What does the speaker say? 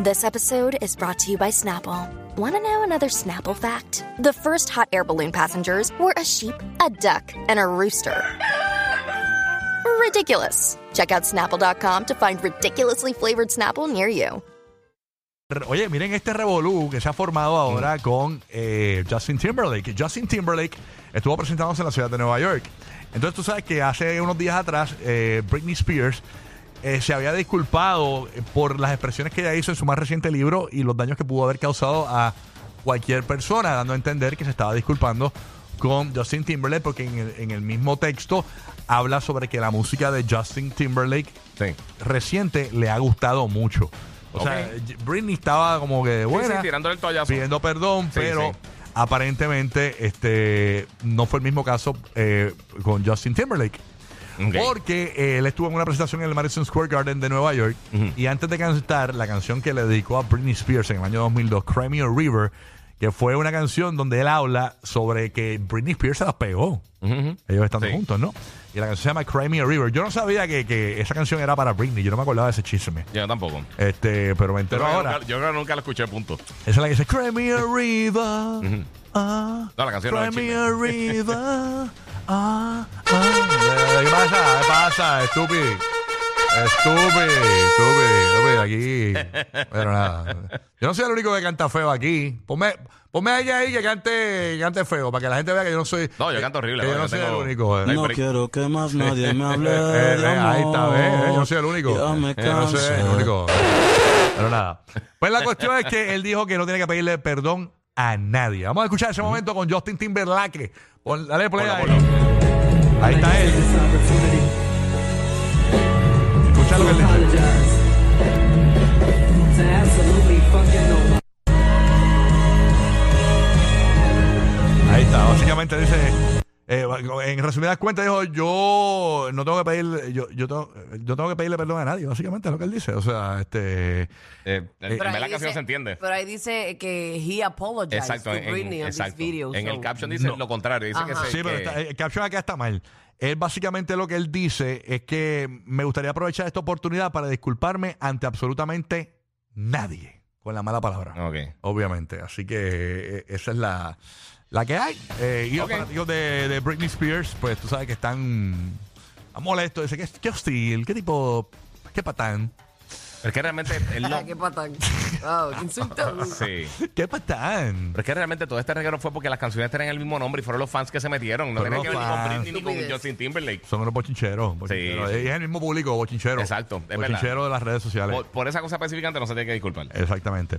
This episode is brought to you by Snapple. Want to know another Snapple fact? The first hot air balloon passengers were a sheep, a duck, and a rooster. Ridiculous. Check out snapple.com to find ridiculously flavored Snapple near you. Oye, miren este revolú que se ha formado ahora con eh, Justin Timberlake. Justin Timberlake estuvo presentándose en la ciudad de Nueva York. Entonces tú sabes que hace unos días atrás eh, Britney Spears eh, se había disculpado por las expresiones que ella hizo en su más reciente libro y los daños que pudo haber causado a cualquier persona, dando a entender que se estaba disculpando con Justin Timberlake porque en el, en el mismo texto habla sobre que la música de Justin Timberlake Sí. reciente le ha gustado mucho. O sea, Britney estaba como que buena, sí, tirándole el toallazo. pidiendo perdón, Sí, pero sí. aparentemente este no fue el mismo caso eh, con Justin Timberlake. Porque eh, él estuvo en una presentación en el Madison Square Garden de Nueva York y antes de cantar la canción que le dedicó a Britney Spears en el año 2002, Cry Me a River, que fue una canción donde él habla sobre que Britney Spears se las pegó. Ellos estando Sí. juntos, ¿no? Y la canción se llama Cry Me a River. Yo no sabía que, que esa canción era para Britney. Yo no me acordaba de ese chisme. Yo tampoco. Este, pero me entero Yo, ahora. nunca, yo creo que nunca lo escuché, punto. Esa es la que dice Cry Me a River. ah, No, la canción no Cry es Me chisme. a River. ah, ah. ¿Qué pasa? ¿Qué pasa? Estúpido. Estúpido, estúpido, estúpido aquí. Pero nada. Yo no soy el único que canta feo aquí. Ponme, ponme a ella ahí que cante, que cante feo, para que la gente vea que yo no soy. No, yo canto horrible, que yo no soy tengo- el único. eh. No quiero que más nadie me hable Eh, de eh, ahí está. ¿ves? Yo no soy el único. Ya me Yo no soy el único. Pero nada. Pues la cuestión es que él dijo que no tiene que pedirle perdón a nadie. Vamos a escuchar ese momento con Justin Timberlake. Pon- dale play ahí. Ahí está él. Escucha lo que él dice. Ahí está. Básicamente dice. Eh, en resumidas cuentas dijo yo no tengo que pedirle yo, yo, tengo, yo tengo que pedirle perdón a nadie básicamente es lo que él dice o sea este Eh, en verdad casi no dice- se entiende. Pero ahí dice que he apologized Exacto, to en, Britney on exacto. this video. en so- el caption dice lo contrario. Dice que se- Sí, pero que- está- el caption acá está mal. Él básicamente lo que él dice es que me gustaría aprovechar esta oportunidad para disculparme ante absolutamente nadie con la mala palabra. Obviamente. Así que eh, esa es la, la que hay. Eh, y los fanáticos de, de Britney Spears, pues tú sabes que están, molestos. Dicen, ¿qué, qué hostil, qué tipo, qué patán, es que realmente él no. Ah, qué patán. Oh, qué insulto. sí. qué patán. Pero es que realmente todo este reguero fue porque las canciones tenían el mismo nombre y fueron los fans que se metieron. No Fueron tenía que los ver ni con fans. Britney ni con Estupidez. Justin Timberlake. Son unos bochincheros. bochincheros. Sí, es el mismo público, bochinchero. Exacto, es verdad. Bochinchero de las redes sociales. Por, por esa cosa específicamente no se tiene que disculpar. Exactamente.